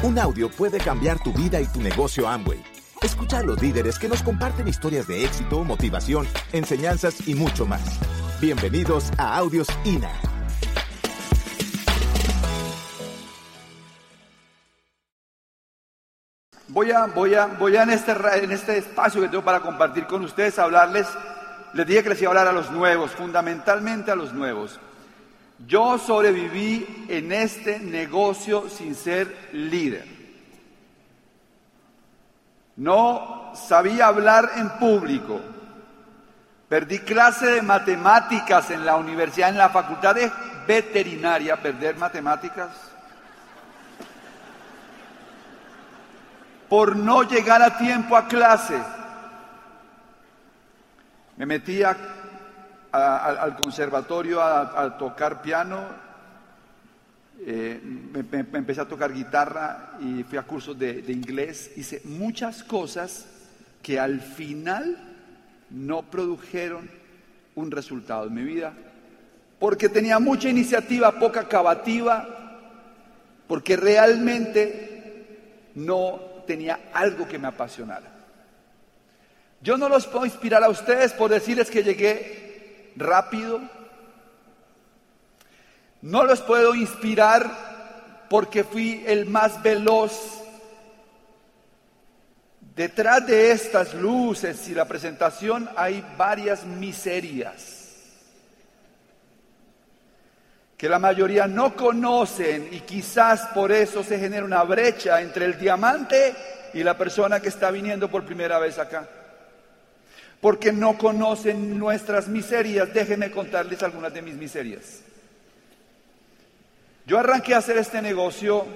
Un audio puede cambiar tu vida y tu negocio Amway. Escucha a los líderes que nos comparten historias de éxito, motivación, enseñanzas y mucho más. Bienvenidos a Audios INA. Voy a, voy a, voy a en, este, en este espacio que tengo para compartir con ustedes, hablarles, les dije que les iba a hablar a los nuevos, fundamentalmente a los nuevos. Yo sobreviví en este negocio sin ser líder. No sabía hablar en público. Perdí clase de matemáticas en la universidad, en la facultad de veterinaria, perder matemáticas. Por no llegar a tiempo a clase. Me metí a al conservatorio a, tocar piano, eh, me, empecé a tocar guitarra y fui a cursos de, inglés, hice muchas cosas que al final no produjeron un resultado en mi vida, porque tenía mucha iniciativa, poca cavativa, porque realmente no tenía algo que me apasionara. Yo no los puedo inspirar a ustedes por decirles que llegué rápido. No los puedo inspirar porque fui el más veloz. Detrás de estas luces y la presentación hay varias miserias que la mayoría no conocen y quizás por eso se genera una brecha entre el diamante y la persona que está viniendo por primera vez acá porque no conocen nuestras miserias. Déjenme contarles algunas de mis miserias. Yo arranqué a hacer este negocio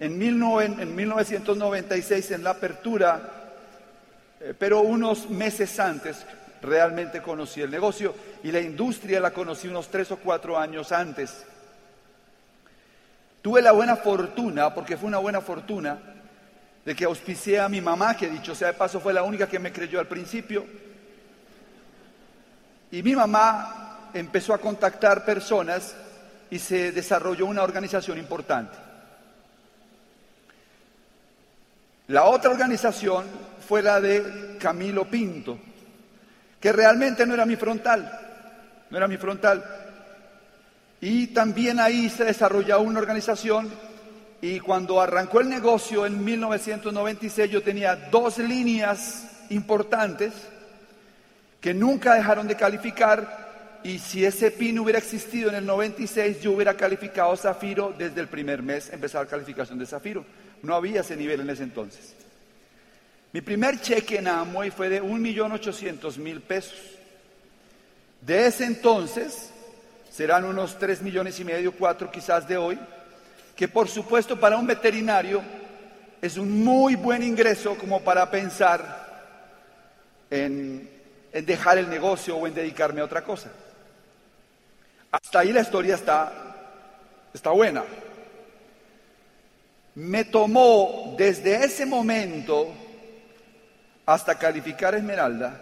en, 1996 en la apertura, eh, pero unos meses antes realmente conocí el negocio y la industria la conocí unos tres o cuatro años antes. Tuve la buena fortuna, porque fue una buena fortuna, de que auspicié a mi mamá, que dicho sea de paso fue la única que me creyó al principio. Y mi mamá empezó a contactar personas y se desarrolló una organización importante. La otra organización fue la de Camilo Pinto, que realmente no era mi frontal, no era mi frontal. Y también ahí se desarrolló una organización y cuando arrancó el negocio en 1996 yo tenía dos líneas importantes que nunca dejaron de calificar y si ese PIN hubiera existido en el 96 yo hubiera calificado Zafiro desde el primer mes, empezar la calificación de Zafiro. No había ese nivel en ese entonces. Mi primer cheque en Amway fue de 1.800.000 pesos. De ese entonces serán unos 3 millones y medio, 4 quizás de hoy que por supuesto para un veterinario es un muy buen ingreso como para pensar en, dejar el negocio o en dedicarme a otra cosa. Hasta ahí la historia está, está buena. Me tomó desde ese momento hasta calificar Esmeralda,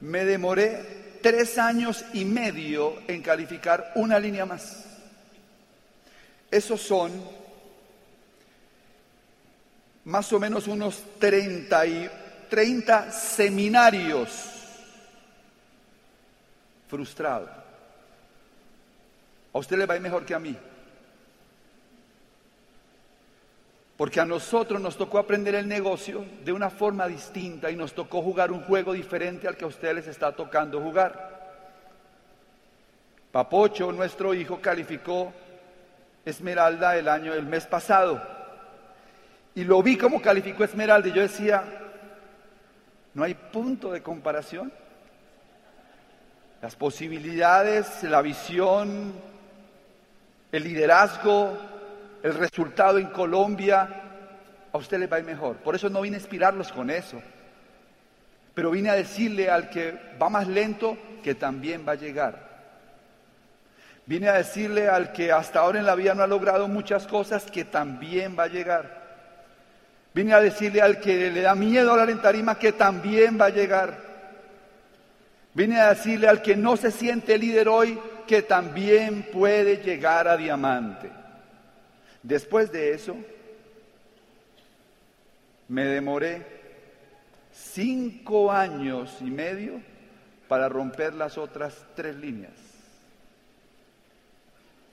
me demoré tres años y medio en calificar una línea más. Esos son más o menos unos 30, y, 30 seminarios frustrados. A usted le va a ir mejor que a mí. Porque a nosotros nos tocó aprender el negocio de una forma distinta y nos tocó jugar un juego diferente al que a ustedes les está tocando jugar. Papocho, nuestro hijo, calificó Esmeralda el año, el mes pasado. Y lo vi como calificó Esmeralda y yo decía, no hay punto de comparación. Las posibilidades, la visión, el liderazgo, el resultado en Colombia, a usted le va a ir mejor. Por eso no vine a inspirarlos con eso. Pero vine a decirle al que va más lento que también va a llegar. Vine a decirle al que hasta ahora en la vida no ha logrado muchas cosas que también va a llegar. Vine a decirle al que le da miedo hablar en tarima que también va a llegar. Vine a decirle al que no se siente líder hoy que también puede llegar a diamante. Después de eso, me demoré cinco años y medio para romper las otras tres líneas.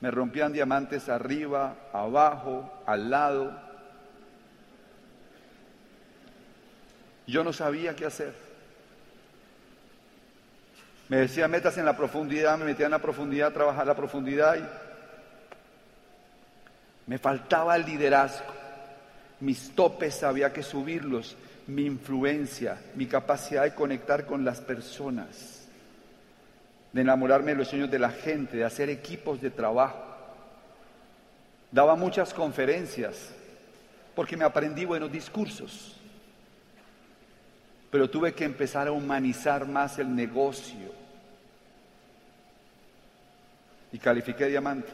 Me rompían diamantes arriba, abajo, al lado. Yo no sabía qué hacer. Me decía metas en la profundidad, me metía en la profundidad, trabajar la profundidad y me faltaba el liderazgo. Mis topes había que subirlos, mi influencia, mi capacidad de conectar con las personas, de enamorarme de los sueños de la gente, de hacer equipos de trabajo. Daba muchas conferencias porque me aprendí buenos discursos, pero tuve que empezar a humanizar más el negocio y califiqué diamante.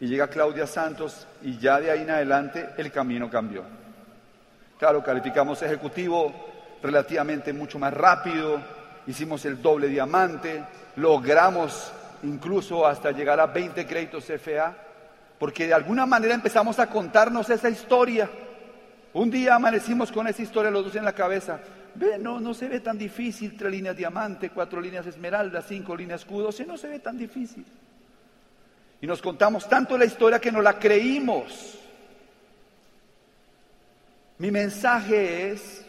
Y llega Claudia Santos y ya de ahí en adelante el camino cambió. Claro, calificamos ejecutivo relativamente mucho más rápido, hicimos el doble diamante, logramos incluso hasta llegar a 20 créditos FA, porque de alguna manera empezamos a contarnos esa historia. Un día amanecimos con esa historia los dos en la cabeza. Ve, no, no se ve tan difícil, tres líneas diamante, cuatro líneas esmeralda, cinco líneas escudo, no se ve tan difícil. Y nos contamos tanto la historia que no la creímos. Mi mensaje es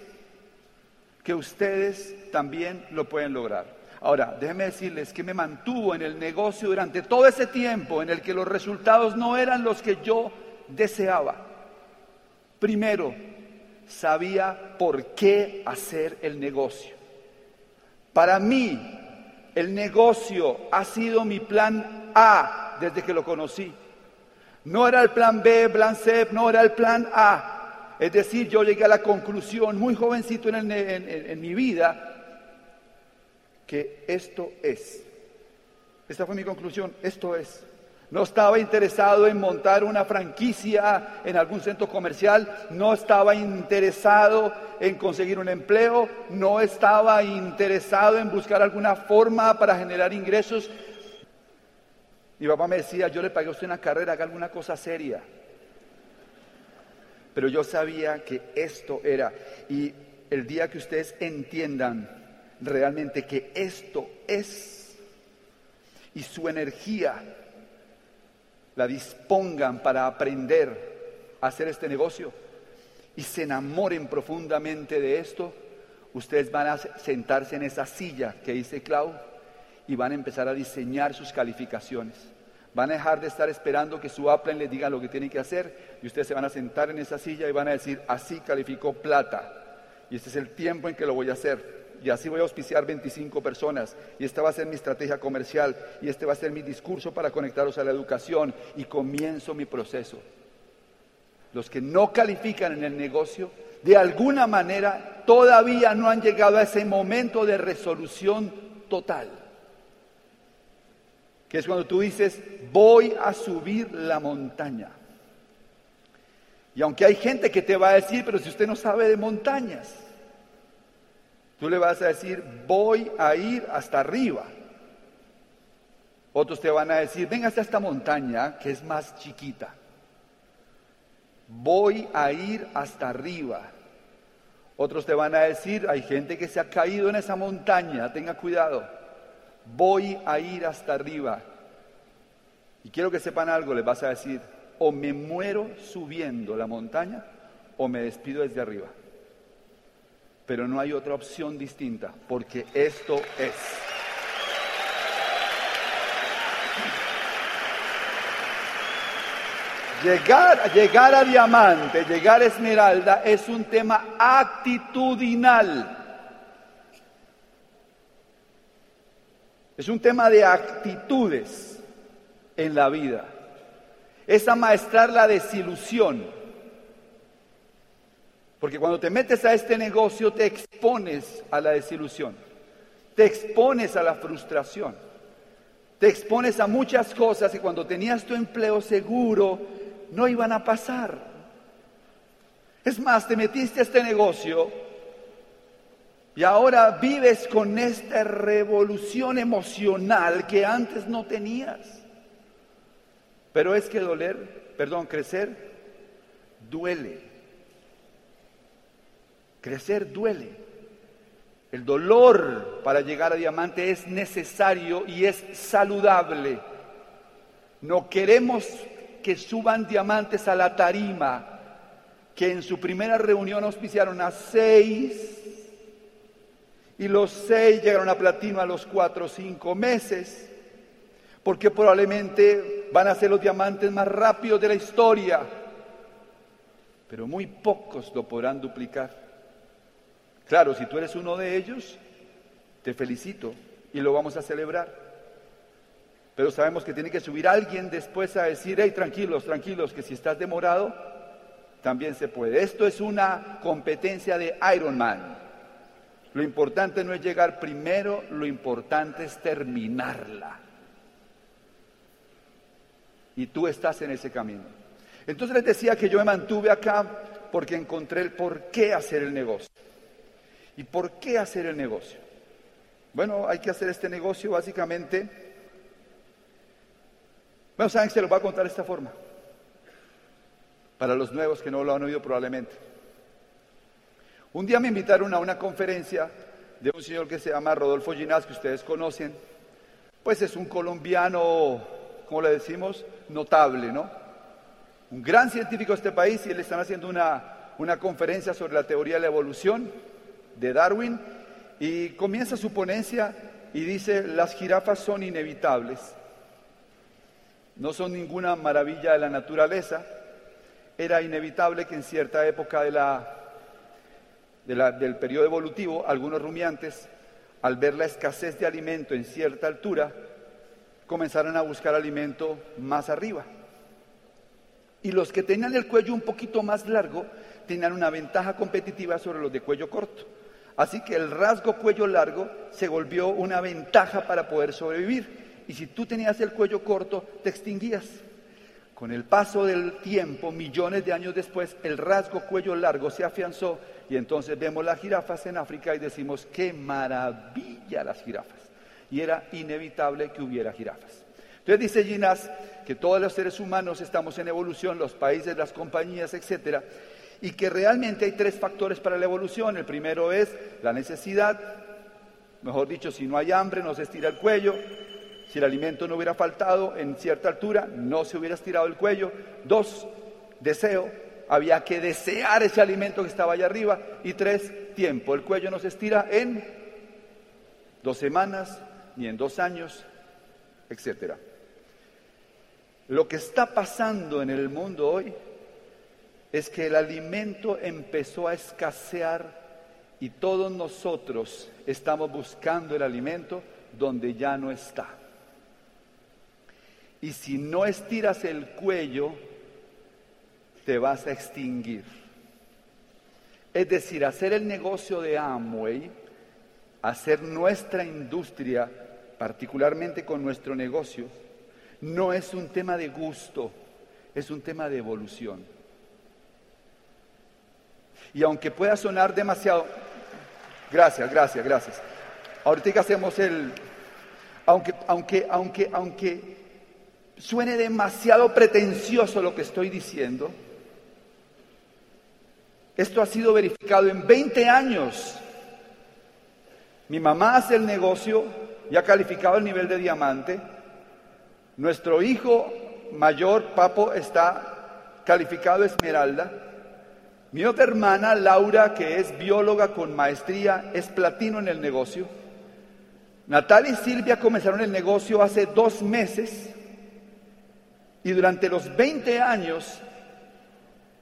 que ustedes también lo pueden lograr. Ahora, déjenme decirles que me mantuvo en el negocio durante todo ese tiempo en el que los resultados no eran los que yo deseaba. Primero, sabía por qué hacer el negocio. Para mí, el negocio ha sido mi plan A desde que lo conocí. No era el plan B, plan C, no era el plan A. Es decir, yo llegué a la conclusión muy jovencito en, mi vida que esto es. Esta fue mi conclusión, esto es. No estaba interesado en montar una franquicia en algún centro comercial, no estaba interesado en conseguir un empleo, no estaba interesado en buscar alguna forma para generar ingresos. Mi papá me decía, yo le pagué a usted una carrera, haga alguna cosa seria pero yo sabía que esto era. Y el día que ustedes entiendan realmente que esto es y su energía la dispongan para aprender a hacer este negocio y se enamoren profundamente de esto, ustedes van a sentarse en esa silla que dice Clau y van a empezar a diseñar sus calificaciones. Van a dejar de estar esperando que su Apple les diga lo que tienen que hacer y ustedes se van a sentar en esa silla y van a decir, así calificó plata. Y este es el tiempo en que lo voy a hacer. Y así voy a auspiciar 25 personas. Y esta va a ser mi estrategia comercial. Y este va a ser mi discurso para conectaros a la educación. Y comienzo mi proceso. Los que no califican en el negocio, de alguna manera, todavía no han llegado a ese momento de resolución total que es cuando tú dices, voy a subir la montaña. Y aunque hay gente que te va a decir, pero si usted no sabe de montañas, tú le vas a decir, voy a ir hasta arriba. Otros te van a decir, ven hasta esta montaña que es más chiquita. Voy a ir hasta arriba. Otros te van a decir, hay gente que se ha caído en esa montaña, tenga cuidado voy a ir hasta arriba. Y quiero que sepan algo, les vas a decir, o me muero subiendo la montaña o me despido desde arriba. Pero no hay otra opción distinta, porque esto es. Llegar, llegar a diamante, llegar a esmeralda es un tema actitudinal. Es un tema de actitudes en la vida. Es amaestrar la desilusión. Porque cuando te metes a este negocio te expones a la desilusión. Te expones a la frustración. Te expones a muchas cosas y cuando tenías tu empleo seguro no iban a pasar. Es más, te metiste a este negocio y ahora vives con esta revolución emocional que antes no tenías. Pero es que doler, perdón, crecer duele. Crecer duele. El dolor para llegar a diamante es necesario y es saludable. No queremos que suban diamantes a la tarima, que en su primera reunión auspiciaron a seis y los seis llegaron a platino a los cuatro o cinco meses, porque probablemente van a ser los diamantes más rápidos de la historia, pero muy pocos lo podrán duplicar. Claro, si tú eres uno de ellos, te felicito y lo vamos a celebrar. Pero sabemos que tiene que subir alguien después a decir, hey, tranquilos, tranquilos, que si estás demorado, también se puede. Esto es una competencia de Ironman. Lo importante no es llegar primero, lo importante es terminarla. Y tú estás en ese camino. Entonces les decía que yo me mantuve acá porque encontré el por qué hacer el negocio. ¿Y por qué hacer el negocio? Bueno, hay que hacer este negocio básicamente bueno, saben que se lo voy a contar de esta forma. Para los nuevos que no lo han oído probablemente. Un día me invitaron a una conferencia de un señor que se llama Rodolfo Ginás, que ustedes conocen. Pues es un colombiano, como le decimos, notable, ¿no? Un gran científico de este país y él están haciendo una, una conferencia sobre la teoría de la evolución de Darwin y comienza su ponencia y dice, las jirafas son inevitables no son ninguna maravilla de la naturaleza. Era inevitable que en cierta época de la, del periodo evolutivo, algunos rumiantes, al ver la escasez de alimento en cierta altura, comenzaran a buscar alimento más arriba. Y los que tenían el cuello un poquito más largo tenían una ventaja competitiva sobre los de cuello corto. Así que el rasgo cuello largo se volvió una ventaja para poder sobrevivir y si tú tenías el cuello corto, te extinguías. Con el paso del tiempo, millones de años después, el rasgo cuello largo se afianzó y entonces vemos las jirafas en África y decimos, qué maravilla las jirafas. Y era inevitable que hubiera jirafas. Entonces dice Ginás que todos los seres humanos estamos en evolución, los países, las compañías, etcétera, y que realmente hay tres factores para la evolución. El primero es la necesidad, mejor dicho, si no hay hambre, no se estira el cuello. Si el alimento no hubiera faltado en cierta altura, no se hubiera estirado el cuello. Dos, deseo. Había que desear ese alimento que estaba allá arriba. Y tres, tiempo. El cuello no se estira en dos semanas, ni en dos años, etc. Lo que está pasando en el mundo hoy es que el alimento empezó a escasear y todos nosotros estamos buscando el alimento donde ya no está. Y si no estiras el cuello, te vas a extinguir. Es decir, hacer el negocio de Amway, hacer nuestra industria, particularmente con nuestro negocio, no es un tema de gusto, es un tema de evolución. Y aunque pueda sonar demasiado, gracias, gracias, gracias. Ahorita hacemos el, aunque, aunque, aunque, aunque suene demasiado pretencioso lo que estoy diciendo, esto ha sido verificado en 20 años. Mi mamá hace el negocio, ya calificado el nivel de diamante. Nuestro hijo mayor, Papo, está calificado esmeralda. Mi otra hermana, Laura, que es bióloga con maestría, es platino en el negocio. Natalia y Silvia comenzaron el negocio hace dos meses y durante los 20 años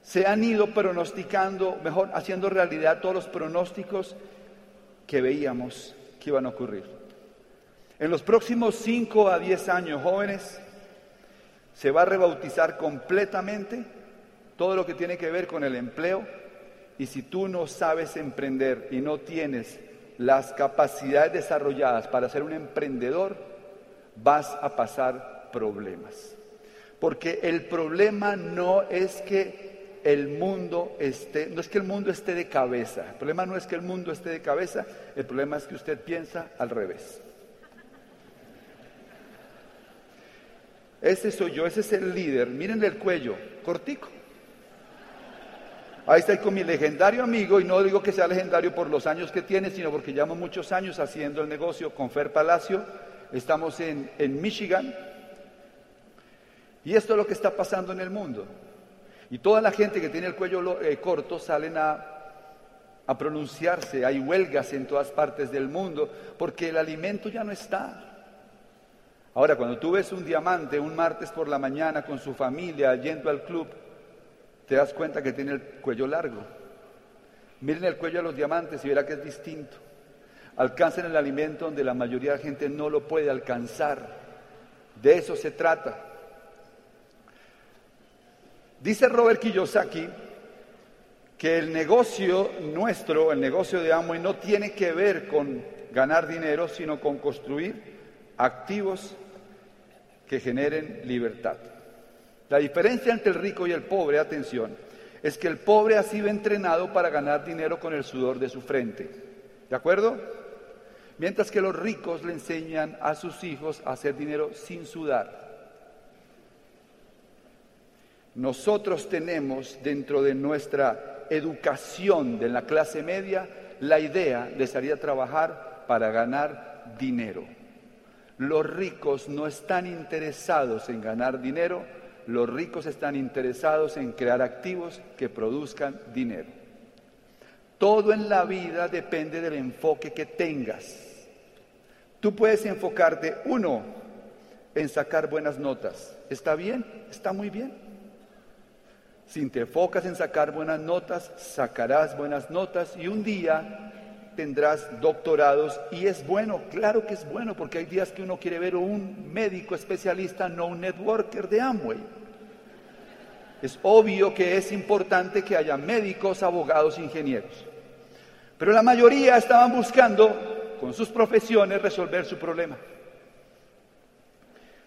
se han ido pronosticando, mejor, haciendo realidad todos los pronósticos que veíamos que iban a ocurrir. En los próximos 5 a 10 años, jóvenes, se va a rebautizar completamente todo lo que tiene que ver con el empleo. Y si tú no sabes emprender y no tienes las capacidades desarrolladas para ser un emprendedor, vas a pasar problemas. Porque el problema no es que el mundo esté, no es que el mundo esté de cabeza. El problema no es que el mundo esté de cabeza, el problema es que usted piensa al revés. Ese soy yo, ese es el líder. Miren el cuello, cortico. Ahí estoy con mi legendario amigo, y no digo que sea legendario por los años que tiene, sino porque llevamos muchos años haciendo el negocio con Fer Palacio. Estamos en, en Michigan. Y esto es lo que está pasando en el mundo. Y toda la gente que tiene el cuello eh, corto salen a, a pronunciarse. Hay huelgas en todas partes del mundo porque el alimento ya no está. Ahora, cuando tú ves un diamante un martes por la mañana con su familia yendo al club, te das cuenta que tiene el cuello largo. Miren el cuello de los diamantes y verá que es distinto. Alcanzan el alimento donde la mayoría de la gente no lo puede alcanzar. De eso se trata. Dice Robert Kiyosaki que el negocio nuestro, el negocio de Amway, no tiene que ver con ganar dinero, sino con construir activos que generen libertad. La diferencia entre el rico y el pobre, atención, es que el pobre ha sido entrenado para ganar dinero con el sudor de su frente. ¿De acuerdo? Mientras que los ricos le enseñan a sus hijos a hacer dinero sin sudar. Nosotros tenemos dentro de nuestra educación de la clase media la idea de salir a trabajar para ganar dinero. Los ricos no están interesados en ganar dinero, los ricos están interesados en crear activos que produzcan dinero. Todo en la vida depende del enfoque que tengas. Tú puedes enfocarte, uno, en sacar buenas notas. ¿Está bien? Está muy bien. Si te enfocas en sacar buenas notas, sacarás buenas notas y un día tendrás doctorados y es bueno, claro que es bueno, porque hay días que uno quiere ver un médico especialista, no un networker de Amway. Es obvio que es importante que haya médicos, abogados, ingenieros. Pero la mayoría estaban buscando, con sus profesiones, resolver su problema.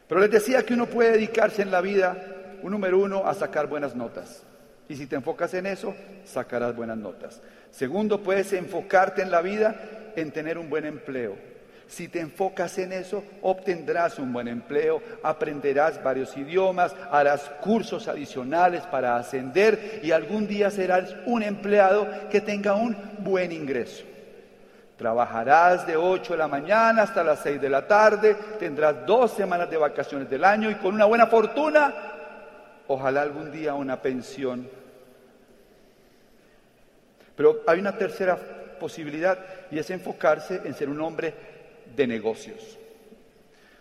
Pero les decía que uno puede dedicarse en la vida, un número uno, a sacar buenas notas. Y si te enfocas en eso, sacarás buenas notas. Segundo, puedes enfocarte en la vida en tener un buen empleo. Si te enfocas en eso, obtendrás un buen empleo, aprenderás varios idiomas, harás cursos adicionales para ascender y algún día serás un empleado que tenga un buen ingreso. Trabajarás de 8 de la mañana hasta las 6 de la tarde, tendrás dos semanas de vacaciones del año y con una buena fortuna, ojalá algún día una pensión pero hay una tercera posibilidad y es enfocarse en ser un hombre de negocios.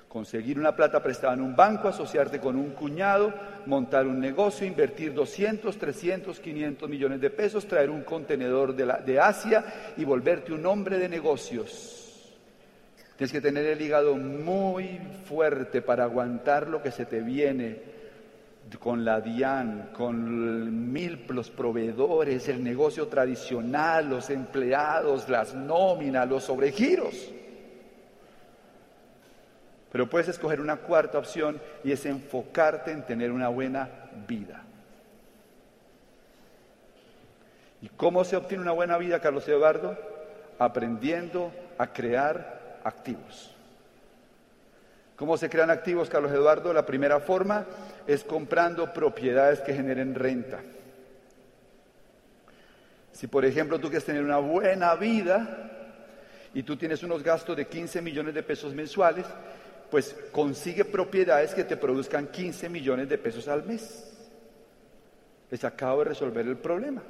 Conseguir una plata prestada en un banco, asociarte con un cuñado, montar un negocio, invertir 200, 300, 500 millones de pesos, traer un contenedor de, de Asia y volverte un hombre de negocios. Tienes que tener el hígado muy fuerte para aguantar lo que se te viene con la DIAN, con mil los proveedores, el negocio tradicional, los empleados, las nóminas, los sobregiros. Pero puedes escoger una cuarta opción y es enfocarte en tener una buena vida. ¿Y cómo se obtiene una buena vida, Carlos Eduardo? Aprendiendo a crear activos. ¿Cómo se crean activos, Carlos Eduardo? La primera forma es comprando propiedades que generen renta. Si por ejemplo tú quieres tener una buena vida y tú tienes unos gastos de 15 millones de pesos mensuales, pues consigue propiedades que te produzcan 15 millones de pesos al mes. Les acabo de resolver el problema.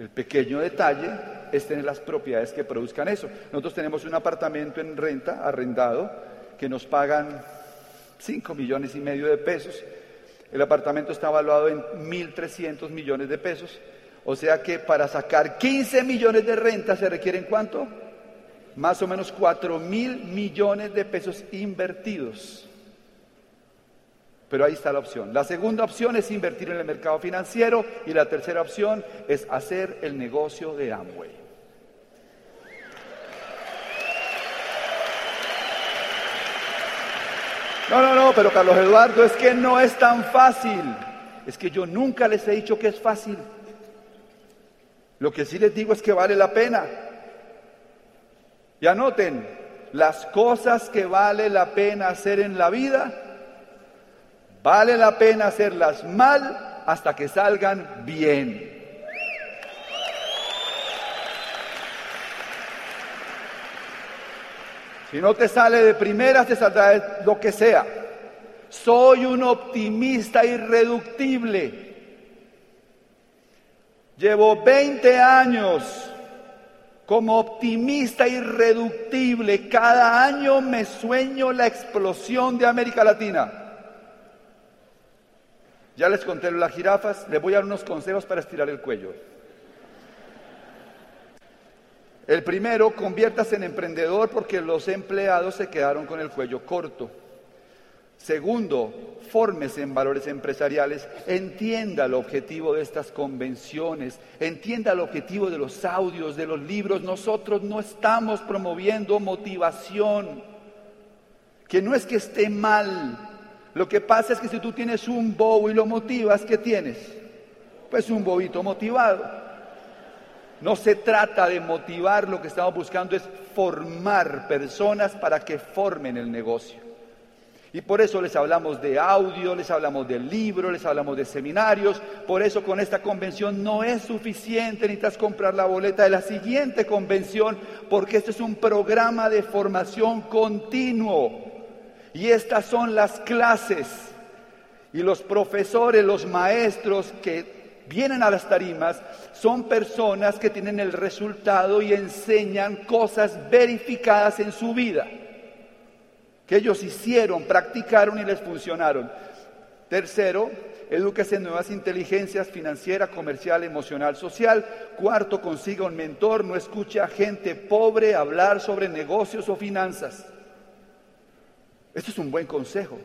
El pequeño detalle es tener las propiedades que produzcan eso. Nosotros tenemos un apartamento en renta, arrendado, que nos pagan 5 millones y medio de pesos. El apartamento está evaluado en 1.300 millones de pesos. O sea que para sacar 15 millones de renta se requieren cuánto? Más o menos 4 mil millones de pesos invertidos. Pero ahí está la opción. La segunda opción es invertir en el mercado financiero y la tercera opción es hacer el negocio de Amway. No, no, no, pero Carlos Eduardo, es que no es tan fácil. Es que yo nunca les he dicho que es fácil. Lo que sí les digo es que vale la pena. Y anoten, las cosas que vale la pena hacer en la vida Vale la pena hacerlas mal hasta que salgan bien. Si no te sale de primera, te saldrá lo que sea. Soy un optimista irreductible. Llevo 20 años como optimista irreductible. Cada año me sueño la explosión de América Latina. Ya les conté las jirafas, les voy a dar unos consejos para estirar el cuello. El primero, conviértase en emprendedor porque los empleados se quedaron con el cuello corto. Segundo, fórmese en valores empresariales, entienda el objetivo de estas convenciones, entienda el objetivo de los audios, de los libros. Nosotros no estamos promoviendo motivación, que no es que esté mal. Lo que pasa es que si tú tienes un bobo y lo motivas, ¿qué tienes? Pues un bobito motivado. No se trata de motivar, lo que estamos buscando es formar personas para que formen el negocio. Y por eso les hablamos de audio, les hablamos de libros, les hablamos de seminarios. Por eso con esta convención no es suficiente, necesitas comprar la boleta de la siguiente convención, porque este es un programa de formación continuo. Y estas son las clases. Y los profesores, los maestros que vienen a las tarimas son personas que tienen el resultado y enseñan cosas verificadas en su vida, que ellos hicieron, practicaron y les funcionaron. Tercero, edúquese en nuevas inteligencias financiera, comercial, emocional, social. Cuarto, consiga un mentor, no escuche a gente pobre hablar sobre negocios o finanzas. Esto es un buen consejo.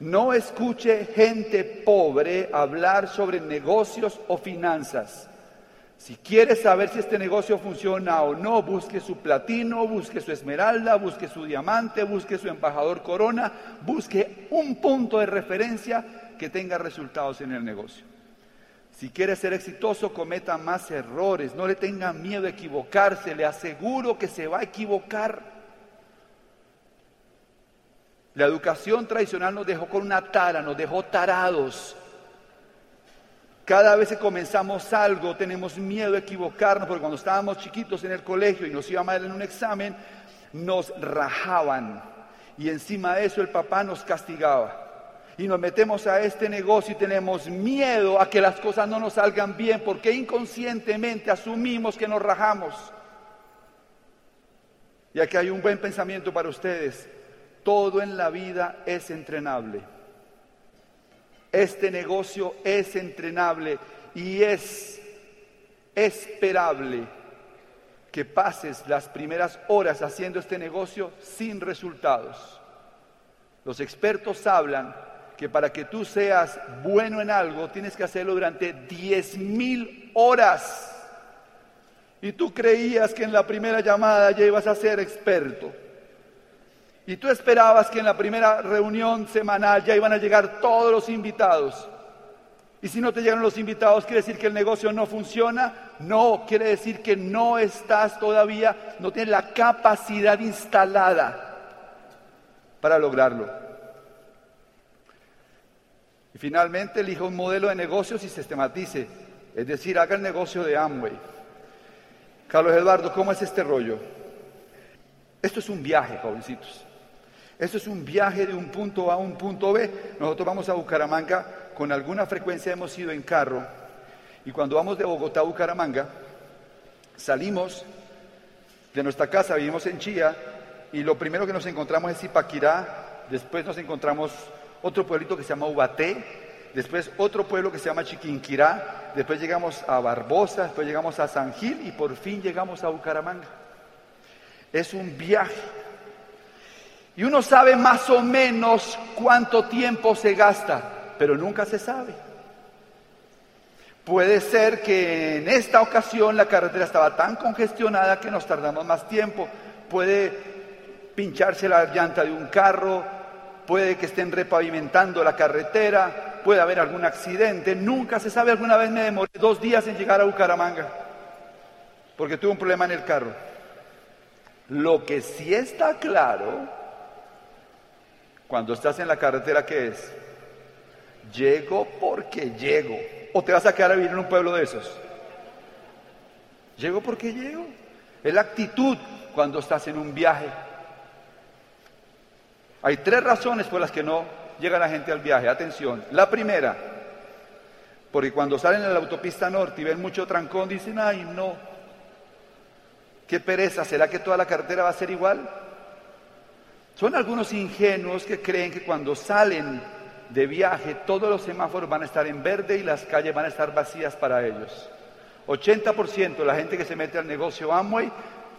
No escuche gente pobre hablar sobre negocios o finanzas. Si quiere saber si este negocio funciona o no, busque su platino, busque su esmeralda, busque su diamante, busque su embajador corona, busque un punto de referencia que tenga resultados en el negocio. Si quiere ser exitoso, cometa más errores, no le tenga miedo a equivocarse, le aseguro que se va a equivocar. La educación tradicional nos dejó con una tara, nos dejó tarados. Cada vez que comenzamos algo tenemos miedo de equivocarnos, porque cuando estábamos chiquitos en el colegio y nos iba mal en un examen, nos rajaban. Y encima de eso el papá nos castigaba. Y nos metemos a este negocio y tenemos miedo a que las cosas no nos salgan bien, porque inconscientemente asumimos que nos rajamos. Y aquí hay un buen pensamiento para ustedes. Todo en la vida es entrenable. Este negocio es entrenable y es esperable que pases las primeras horas haciendo este negocio sin resultados. Los expertos hablan que para que tú seas bueno en algo tienes que hacerlo durante diez mil horas. Y tú creías que en la primera llamada ya ibas a ser experto. Y tú esperabas que en la primera reunión semanal ya iban a llegar todos los invitados. Y si no te llegan los invitados, ¿quiere decir que el negocio no funciona? No, quiere decir que no estás todavía, no tienes la capacidad instalada para lograrlo. Y finalmente elija un modelo de negocios y sistematice, es decir, haga el negocio de Amway. Carlos Eduardo, ¿cómo es este rollo? Esto es un viaje, jovencitos. Esto es un viaje de un punto A a un punto B. Nosotros vamos a Bucaramanga, con alguna frecuencia hemos ido en carro, y cuando vamos de Bogotá a Bucaramanga, salimos de nuestra casa, vivimos en Chía, y lo primero que nos encontramos es Ipaquirá, después nos encontramos otro pueblito que se llama Ubaté, después otro pueblo que se llama Chiquinquirá, después llegamos a Barbosa, después llegamos a San Gil y por fin llegamos a Bucaramanga. Es un viaje y uno sabe más o menos cuánto tiempo se gasta, pero nunca se sabe. Puede ser que en esta ocasión la carretera estaba tan congestionada que nos tardamos más tiempo. Puede pincharse la llanta de un carro, puede que estén repavimentando la carretera, puede haber algún accidente. Nunca se sabe. Alguna vez me demoré dos días en llegar a Bucaramanga porque tuve un problema en el carro. Lo que sí está claro Cuando estás en la carretera, ¿qué es? Llego porque llego. ¿O te vas a quedar a vivir en un pueblo de esos? Llego porque llego. Es la actitud cuando estás en un viaje. Hay tres razones por las que no llega la gente al viaje. Atención. La primera, porque cuando salen en la autopista norte y ven mucho trancón, dicen, ay, no, qué pereza, ¿será que toda la carretera va a ser igual? Son algunos ingenuos que creen que cuando salen de viaje todos los semáforos van a estar en verde y las calles van a estar vacías para ellos. 80% de la gente que se mete al negocio Amway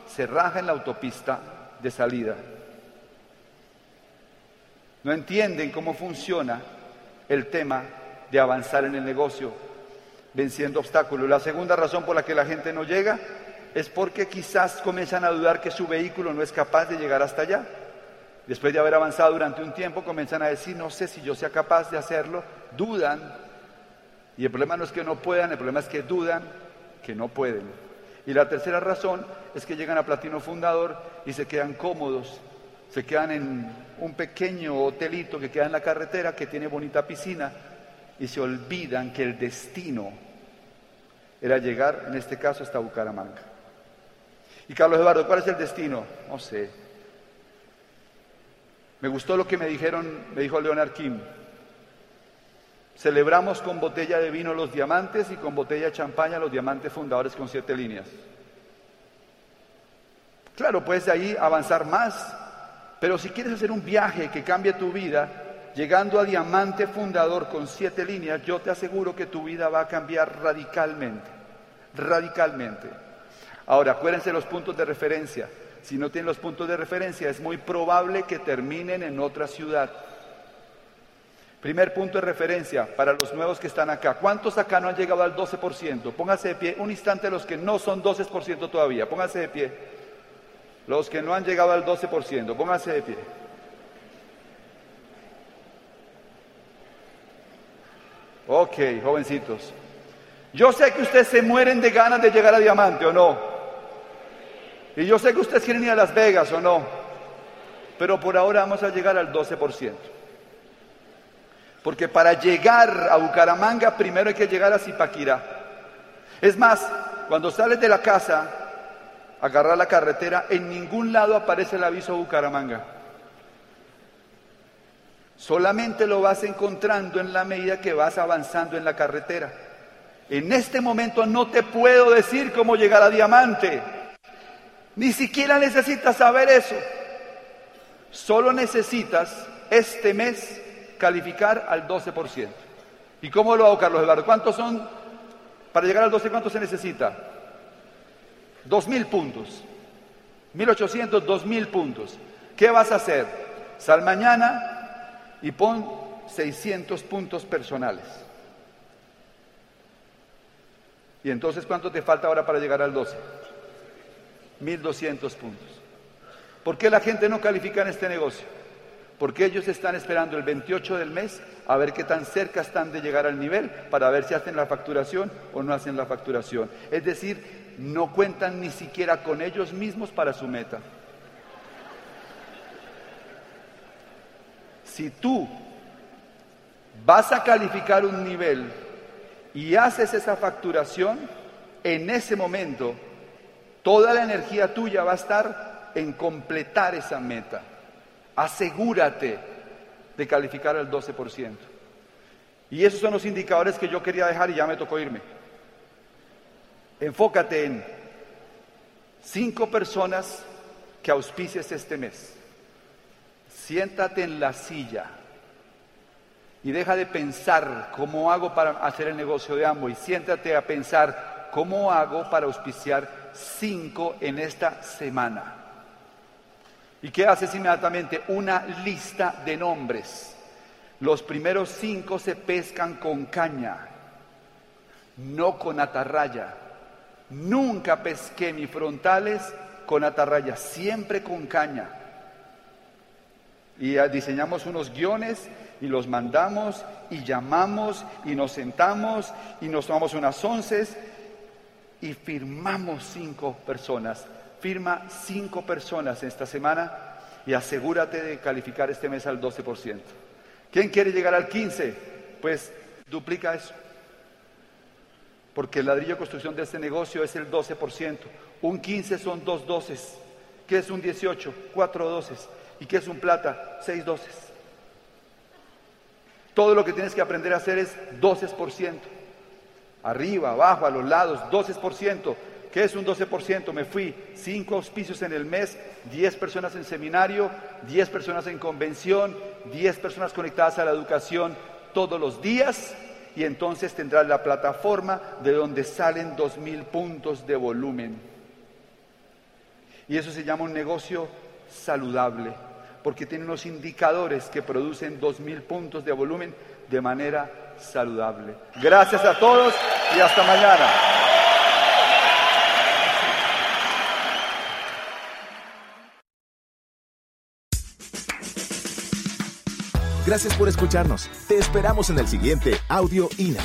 se raja en la autopista de salida. No entienden cómo funciona el tema de avanzar en el negocio, venciendo obstáculos. La segunda razón por la que la gente no llega es porque quizás comienzan a dudar que su vehículo no es capaz de llegar hasta allá. Después de haber avanzado durante un tiempo, comienzan a decir, no sé si yo sea capaz de hacerlo, dudan. Y el problema no es que no puedan, el problema es que dudan que no pueden. Y la tercera razón es que llegan a Platino Fundador y se quedan cómodos, se quedan en un pequeño hotelito que queda en la carretera, que tiene bonita piscina, y se olvidan que el destino era llegar, en este caso, hasta Bucaramanga. Y Carlos Eduardo, ¿cuál es el destino? No sé. Me gustó lo que me dijeron, me dijo Leonard Kim. Celebramos con botella de vino los diamantes y con botella de champaña los diamantes fundadores con siete líneas. Claro, puedes de ahí avanzar más, pero si quieres hacer un viaje que cambie tu vida, llegando a diamante fundador con siete líneas, yo te aseguro que tu vida va a cambiar radicalmente, radicalmente. Ahora, acuérdense los puntos de referencia. Si no tienen los puntos de referencia, es muy probable que terminen en otra ciudad. Primer punto de referencia para los nuevos que están acá. ¿Cuántos acá no han llegado al 12%? Póngase de pie. Un instante los que no son 12% todavía. Póngase de pie. Los que no han llegado al 12%. Póngase de pie. Ok, jovencitos. Yo sé que ustedes se mueren de ganas de llegar a diamante, ¿o no? Y yo sé que ustedes quieren ir a Las Vegas, ¿o no? Pero por ahora vamos a llegar al 12%. Porque para llegar a Bucaramanga primero hay que llegar a Zipaquirá. Es más, cuando sales de la casa, agarrar la carretera, en ningún lado aparece el aviso Bucaramanga. Solamente lo vas encontrando en la medida que vas avanzando en la carretera. En este momento no te puedo decir cómo llegar a Diamante. Ni siquiera necesitas saber eso. Solo necesitas este mes calificar al 12%. ¿Y cómo lo hago, Carlos Eduardo? ¿Cuántos son? Para llegar al 12, ¿cuánto se necesita? 2.000 puntos. 1.800, 2.000 puntos. ¿Qué vas a hacer? Sal mañana y pon 600 puntos personales. ¿Y entonces cuánto te falta ahora para llegar al 12? 1.200 puntos. ¿Por qué la gente no califica en este negocio? porque ellos están esperando el 28 del mes a ver qué tan cerca están de llegar al nivel para ver si hacen la facturación o no hacen la facturación. Es decir, no cuentan ni siquiera con ellos mismos para su meta. Si tú vas a calificar un nivel y haces esa facturación, en ese momento toda la energía tuya va a estar en completar esa meta. Asegúrate de calificar al 12%. Y esos son los indicadores que yo quería dejar y ya me tocó irme. Enfócate en cinco personas que auspicies este mes. Siéntate en la silla y deja de pensar cómo hago para hacer el negocio de ambos y siéntate a pensar cómo hago para auspiciar cinco en esta semana. ¿Y qué haces inmediatamente? Una lista de nombres. Los primeros cinco se pescan con caña, no con atarraya. Nunca pesqué mis frontales con atarraya, siempre con caña. Y diseñamos unos guiones y los mandamos y llamamos y nos sentamos y nos tomamos unas once y firmamos cinco personas firma cinco personas esta semana y asegúrate de calificar este mes al 12%. ¿Quién quiere llegar al 15%? Pues duplica eso. Porque el ladrillo de construcción de este negocio es el 12%. Un 15 son dos doces. ¿Qué es un 18? Cuatro doces. ¿Y qué es un plata? Seis doces. Todo lo que tienes que aprender a hacer es 12%. Arriba, abajo, a los lados, 12%. ¿Qué es un 12%? Me fui cinco auspicios en el mes, 10 personas en seminario, 10 personas en convención, 10 personas conectadas a la educación todos los días y entonces tendrás la plataforma de donde salen 2.000 puntos de volumen. Y eso se llama un negocio saludable, porque tiene unos indicadores que producen 2.000 puntos de volumen de manera saludable. Gracias a todos y hasta mañana. Gracias por escucharnos. Te esperamos en el siguiente Audio INA.